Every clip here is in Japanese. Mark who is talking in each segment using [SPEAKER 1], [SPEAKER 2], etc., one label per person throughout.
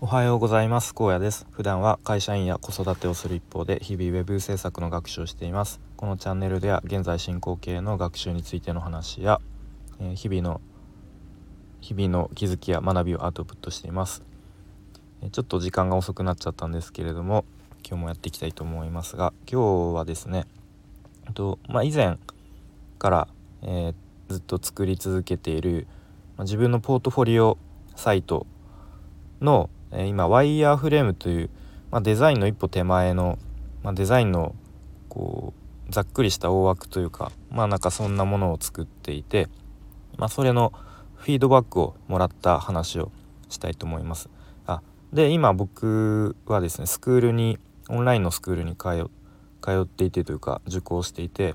[SPEAKER 1] おはようございます。高野です。普段は会社員や子育てをする一方で日々ウェブ制作の学習をしています。このチャンネルでは現在進行形の学習についての話や、えー、日々の日々の気づきや学びをアウトプットしています、えー、ちょっと時間が遅くなっちゃったんですけれども今日もやっていきたいと思いますが今日はですねとまあ、以前から、えー、ずっと作り続けている、まあ、自分のポートフォリオサイトのえ今ワイヤーフレームという、まあ、デザインの一歩手前の、まあ、デザインのこうざっくりした大枠というかまあなんかそんなものを作っていて、まあ、それのフィードバックをもらった話をしたいと思います。あで今僕はですねスクールにオンラインのスクールに通っていてというか受講していて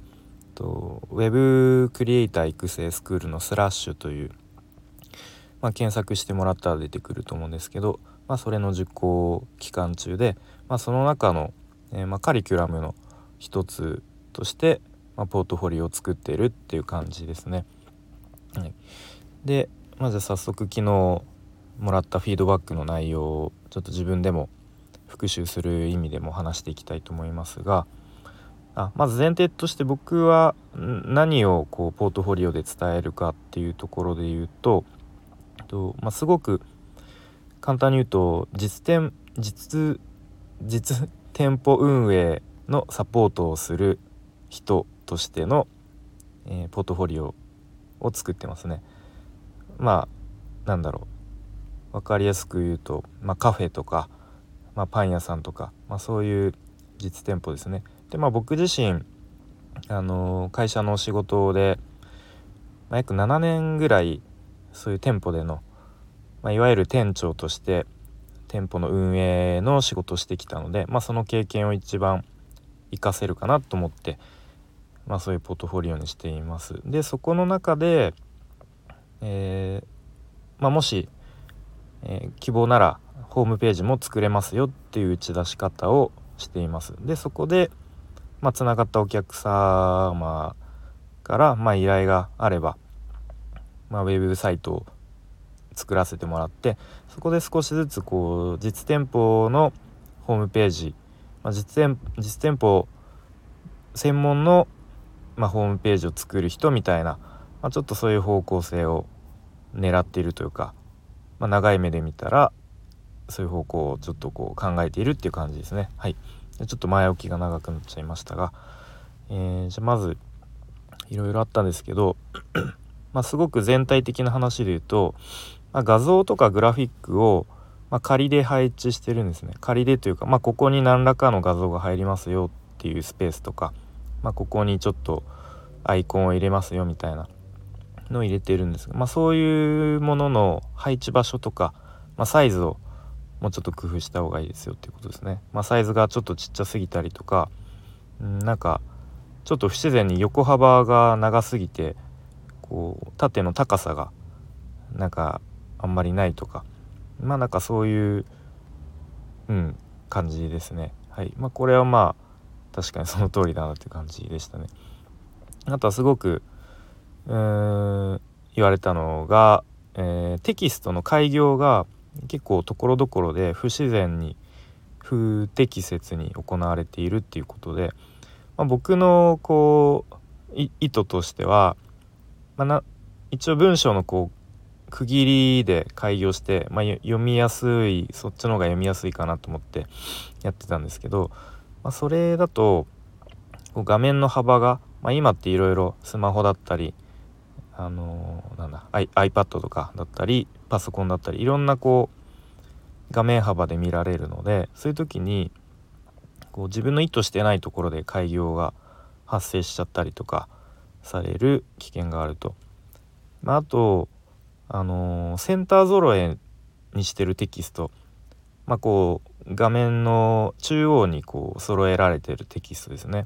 [SPEAKER 1] とウェブクリエイター育成スクールのスラッシュという、まあ、検索してもらったら出てくると思うんですけどまあ、それの受講期間中で、まあ、その中の、えー、まあ、カリキュラムの一つとして、まポートフォリオを作っているっていう感じですね。はい、でまず早速昨日もらったフィードバックの内容をちょっと自分でも復習する意味でも話していきたいと思いますがあまず前提として僕は何をこうポートフォリオで伝えるかっていうところで言うとと、ま、すごく簡単に言うと実店実実店舗運営のサポートをする人としての、えー、ポートフォリオを作ってますね。まあなんだろう分かりやすく言うと、まあ、カフェとか、まあ、パン屋さんとか、まあ、そういう実店舗ですね。でまあ僕自身あのー、会社の仕事で、まあ、約7年ぐらいそういう店舗でのまあ、いわゆる店長として店舗の運営の仕事をしてきたので、まあ、その経験を一番活かせるかなと思って、まあ、そういうポートフォリオにしています。でそこの中で、えー、ま、もし、えー、希望ならホームページも作れますよっていう打ち出し方をしています。でそこで、まあ、つながったお客様から、まあ、依頼があれば、まあ、ウェブサイトを作らせてもらってそこで少しずつこう実店舗のホームページ、まあ、実店実店舗専門の、まあ、ホームページを作る人みたいな、まあ、ちょっとそういう方向性を狙っているというか、ま、長い目で見たらそういう方向をちょっとこう考えているっていう感じですね。はい、ちょっと前置きが長くなっちゃいましたが、えー、じゃあまずいろいろあったんですけどまあすごく全体的な話で言うとま、画像とかグラフィックを、まあ、仮で配置してるんですね仮でというか、まあ、ここに何らかの画像が入りますよっていうスペースとか、まあ、ここにちょっとアイコンを入れますよみたいなのを入れてるんですが、まあ、そういうものの配置場所とか、まあ、サイズをもうちょっと工夫した方がいいですよっていうことですね。まあ、サイズがちょっとちっちゃすぎたりとか、うん、なんかちょっと不自然に横幅が長すぎてこう縦の高さがなんかあんまりないとか。まあなんかそういううん感じですね。はい。まあこれはまあ確かにその通りだなって感じでしたね。あとはすごくうーん言われたのが、えー、テキストの開業が結構ところどころで不自然に不適切に行われているっていうことで、まあ、僕のこう意図としては、まあ、な一応文章のこう区切りで開業して、まあ、読みやすいそっちの方が読みやすいかなと思ってやってたんですけど、まあ、それだと画面の幅が、まあ、今っていろいろスマホだったりあのー、なんだ iPad とかだったりパソコンだったりいろんなこう画面幅で見られるのでそういう時にこう自分の意図してないところで開業が発生しちゃったりとかされる危険があると。まあ、あとあの、センター揃えにしてるテキスト。まあこう画面の中央にこう揃えられてるテキストですね。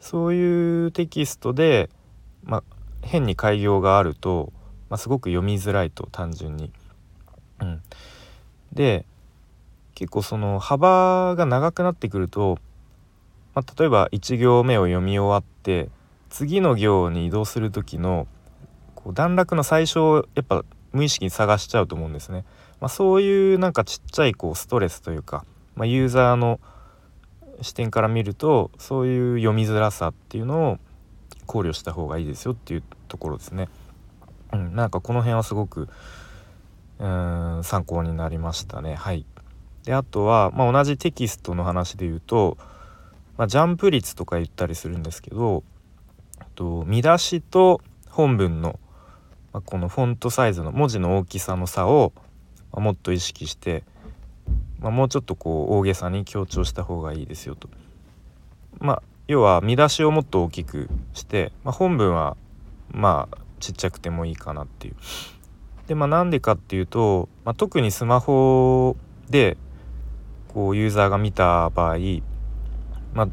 [SPEAKER 1] そういうテキストで、まあ、変に開業があると、まあ、すごく読みづらいと単純に。うん、で結構その幅が長くなってくると、まあ、例えば1行目を読み終わって次の行に移動する時のこう段落の最初をやっぱ無意識に探しちゃうと思うんですね。まあ、そういうなんかちっちゃいこうストレスというか、まあ、ユーザーの視点から見るとそういう読みづらさっていうのを考慮した方がいいですよっていうところですね。うん、なんかこの辺はすごくうん参考になりましたね。はい、であとは、まあ、同じテキストの話で言うと、まあ、ジャンプ率とか言ったりするんですけどと見出しと本文の、まあ、このフォントサイズの文字の大きさの差を、ま、もっと意識して、まあ、もうちょっとこう大げさに強調した方がいいですよと。まあ要は見出しをもっと大きくして、ま、本文はまあちっちゃくてもいいかなっていう。でまあなんでかっていうと、ま、特にスマホでこうユーザーが見た場合、まあ、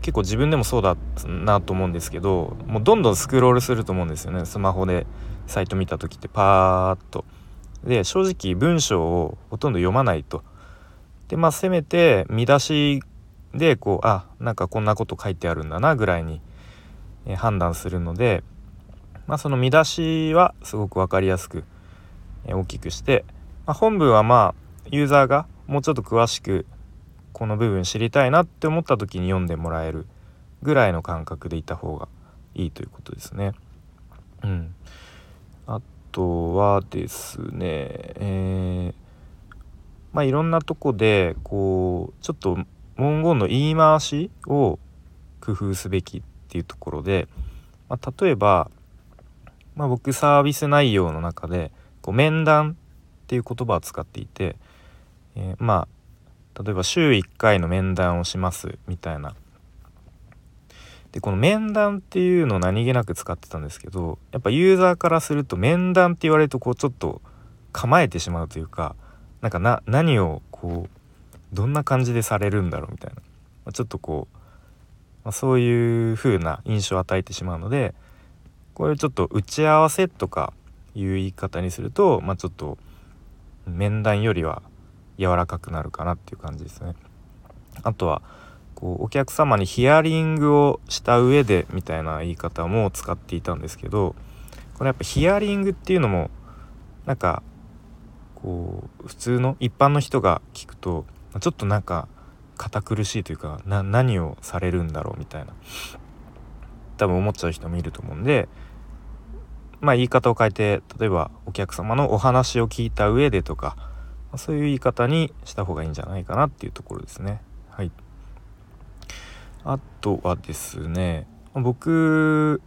[SPEAKER 1] 結構自分でもそうだなと思うんですけどもうどんどんスクロールすると思うんですよねスマホでサイト見た時ってパーッと。で正直文章をほとんど読まないと。でまあせめて見出しでこうあなんかこんなこと書いてあるんだなぐらいに、え判断するので、まあ、その見出しはすごく分かりやすく、え大きくして、まあ、本文はまあユーザーがもうちょっと詳しくこの部分知りたいなって思った時に読んでもらえるぐらいの感覚でいた方がいいということですね。うん、あとはですね、えー、まあいろんなとこでこうちょっと文言の言い回しを工夫すべきっていうところで、まあ、例えば、まあ、僕サービス内容の中でこう面談っていう言葉を使っていて、えー、まあ例えば週1回の面談をしますみたいな。でこの面談っていうのを何気なく使ってたんですけどやっぱユーザーからすると面談って言われるとこうちょっと構えてしまうというかなんかな何をこうどんな感じでされるんだろうみたいな、まあ、ちょっとこう、まあ、そういう風な印象を与えてしまうのでこれちょっと打ち合わせとかいう言い方にすると、まあ、ちょっと面談よりは柔らかくなるかなっていう感じですね。あとはこうお客様にヒアリングをした上でみたいな言い方も使っていたんですけどこれやっぱヒアリングっていうのもなんかこう普通の一般の人が聞くとちょっとなんか堅苦しいというかな何をされるんだろうみたいな多分思っちゃう人もいると思うんでまあ言い方を変えて例えばお客様のお話を聞いた上でとかそういう言い方にした方がいいんじゃないかなっていうところですね。はい、あとはですね僕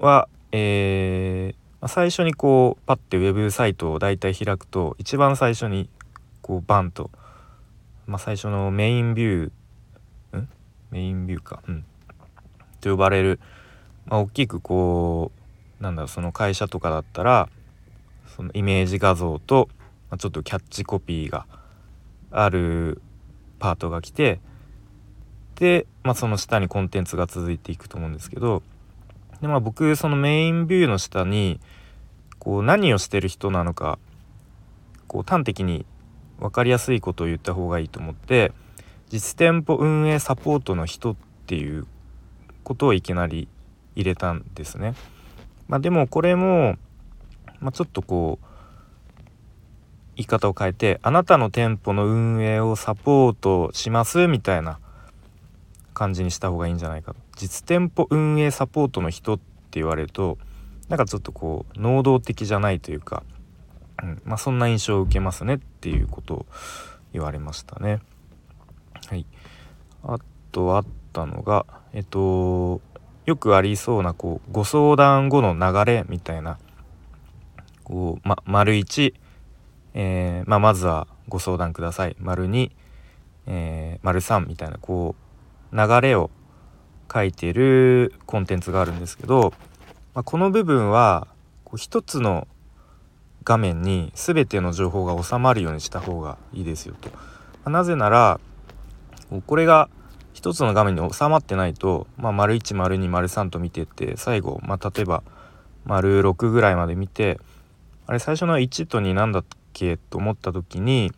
[SPEAKER 1] は、えー、最初にこうパッてウェブサイトを大体開くと一番最初にこうバンと、まあ、最初のメインビューん？メインビューか。うん。と呼ばれる、まあ、大きくこうなんだろうその会社とかだったらそのイメージ画像と、ま、ちょっとキャッチコピーがあるパートが来てで、まあ、その下にコンテンツが続いていくと思うんですけどで、まあ、僕そのメインビューの下にこう何をしてる人なのかこう端的に分かりやすいことを言った方がいいと思って実店舗運営サポートの人っていうことをいきなり入れたんですね。まあ、でもこれも、まあ、ちょっとこう言い方を変えてあなたの店舗の運営をサポートしますみたいな感じにした方がいいんじゃないかと実店舗運営サポートの人って言われるとなんかちょっとこう能動的じゃないというかうんまあ、そんな印象を受けますねっていうことを言われましたね。はい、あとあったのがえっとよくありそうなこうご相談後の流れみたいなこう、ま、丸1、えーまあ、まずはご相談ください丸2、えー、丸3みたいなこう流れを書いてるコンテンツがあるんですけど、まあ、この部分はこう一つの画面に全ての情報が収まるようにした方がいいですよとま。なぜならこれが一つの画面に収まってないと、まあ、丸1丸2丸3と見てって最後、まあ、例えば丸6ぐらいまで見てあれ最初の1と2なんだっけと思った時に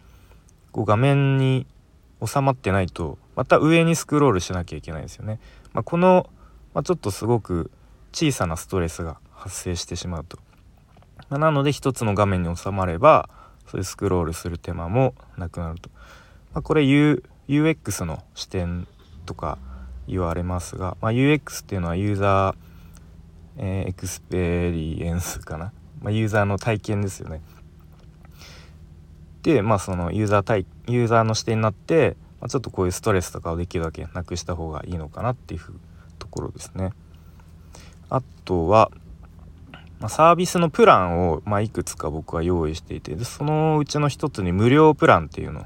[SPEAKER 1] こう画面に収まってないとまた上にスクロールしなきゃいけないですよね。まあ、この、まあ、ちょっとすごく小さなストレスが発生してしまうと。まあ、なので一つの画面に収まればそういうスクロールする手間もなくなると、ま、これ U UX の視点とか言われますが、ま、UX っていうのはユーザー、えー、エクスペリエンスかな、まあ、ユーザーの体験ですよね。でまあそのユーザー対ユーザーの視点になって、まあ、ちょっとこういうストレスとかをできるだけなくした方がいいのかなっていうところですね。あとは、まあ、サービスのプランを、まあ、いくつか僕は用意していてでそのうちの一つに無料プランっていうの、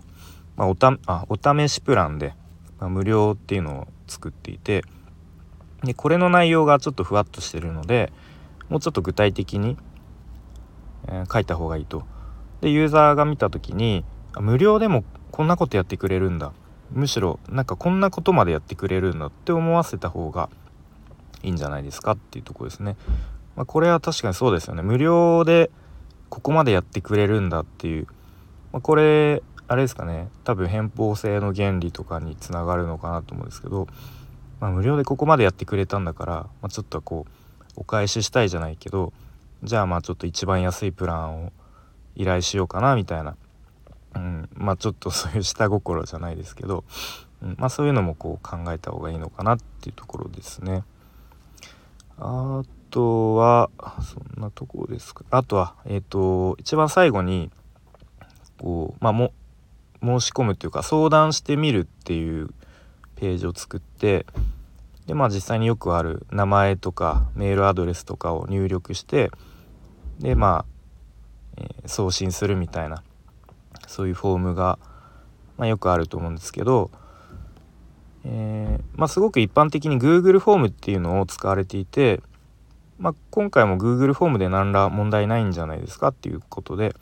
[SPEAKER 1] まあ、おたあお試しプランで、まあ、無料っていうのを作っていてでこれの内容がちょっとふわっとしてるのでもうちょっと具体的に、え、書いた方がいいと。でユーザーが見た時に無料でもこんなことやってくれるんだ。むしろなんかこんなことまでやってくれるんだって思わせた方がいいんじゃないですかっていうとこですね。まあ、これは確かにそうですよね。無料でここまでやってくれるんだっていう、まあ、これあれですかね。多分偏方性の原理とかにつながるのかなと思うんですけど、まあ、無料でここまでやってくれたんだから、まあ、ちょっとこうお返ししたいじゃないけどじゃあまあちょっと一番安いプランを依頼しようかなみたいな、うん、まあちょっとそういう下心じゃないですけど、うん、まあそういうのもこう考えた方がいいのかなっていうところですね。あとはそんなとこですか。あとはえっ、ー、と一番最後にこうまあも申し込むというか相談してみるっていうページを作ってでまあ実際によくある名前とかメールアドレスとかを入力してでまあ、えー、送信するみたいなそういうフォームが、まあ、よくあると思うんですけど、えー、まあ、すごく一般的に Google フォームっていうのを使われていて、まあ、今回も Google フォームで何ら問題ないんじゃないですかっていうことで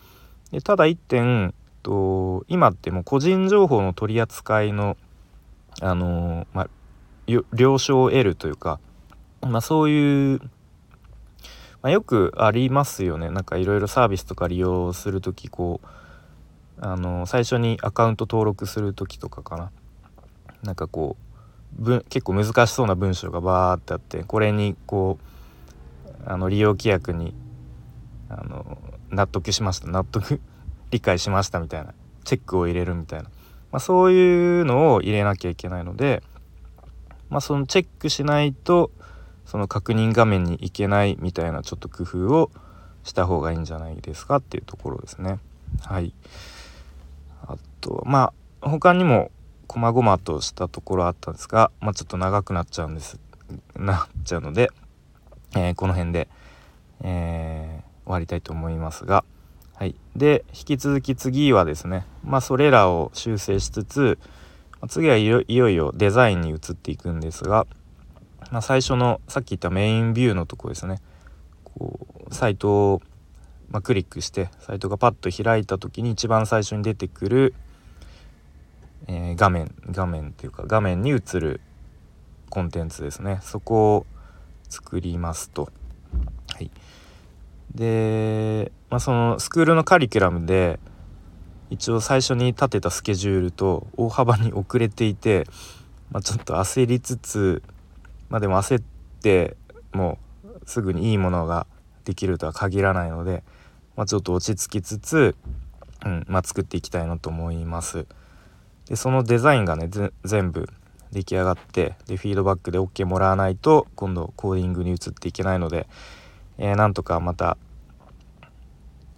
[SPEAKER 1] でただ1点と今ってもう個人情報の取り扱いのあのー、まあ、了承を得るというか、まあ、そういう、まあ、よくありますよね。なんかいろいろサービスとか利用する時こうあの、最初にアカウント登録する時とかかな。なんかこう結構難しそうな文章がバーってあってこれにこうあの利用規約にあの納得しました。納得 理解しましたみたいな。チェックを入れるみたいな、まあ、そういうのを入れなきゃいけないので、まあ、そのチェックしないとその確認画面に行けないみたいなちょっと工夫をした方がいいんじゃないですかっていうところですね。はい、あとまあ他にも細々としたところあったんですが、まあ、ちょっと長くなっちゃうんですなっちゃうので、えー、この辺で、えー、終わりたいと思いますが。はい、で引き続き次はですねまあそれらを修正しつつ次はいよいよデザインに移っていくんですが、まあ、最初のさっき言ったメインビューのとこですね。こうサイトを、まあ、クリックしてサイトがパッと開いた時に一番最初に出てくる、えー、画面画面っていうか画面に映るコンテンツですね。そこを作りますと。はい。で、まあ、そのスクールのカリキュラムで一応最初に立てたスケジュールと大幅に遅れていて、まあ、ちょっと焦りつつまあでも焦ってもうすぐにいいものができるとは限らないので、まあ、ちょっと落ち着きつつ、うんまあ、作っていきたいなと思います。でそのデザインがね全部出来上がってでフィードバックで OK もらわないと今度コーディングに移っていけないので、えー、なんとかまた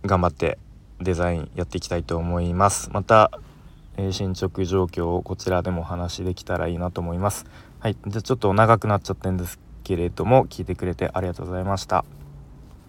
[SPEAKER 1] 頑張ってデザインやっていきたいと思いますまた、えー、進捗状況をこちらでもお話しできたらいいなと思いますはい。じゃあちょっと長くなっちゃってんですけれども聞いてくれてありがとうございました。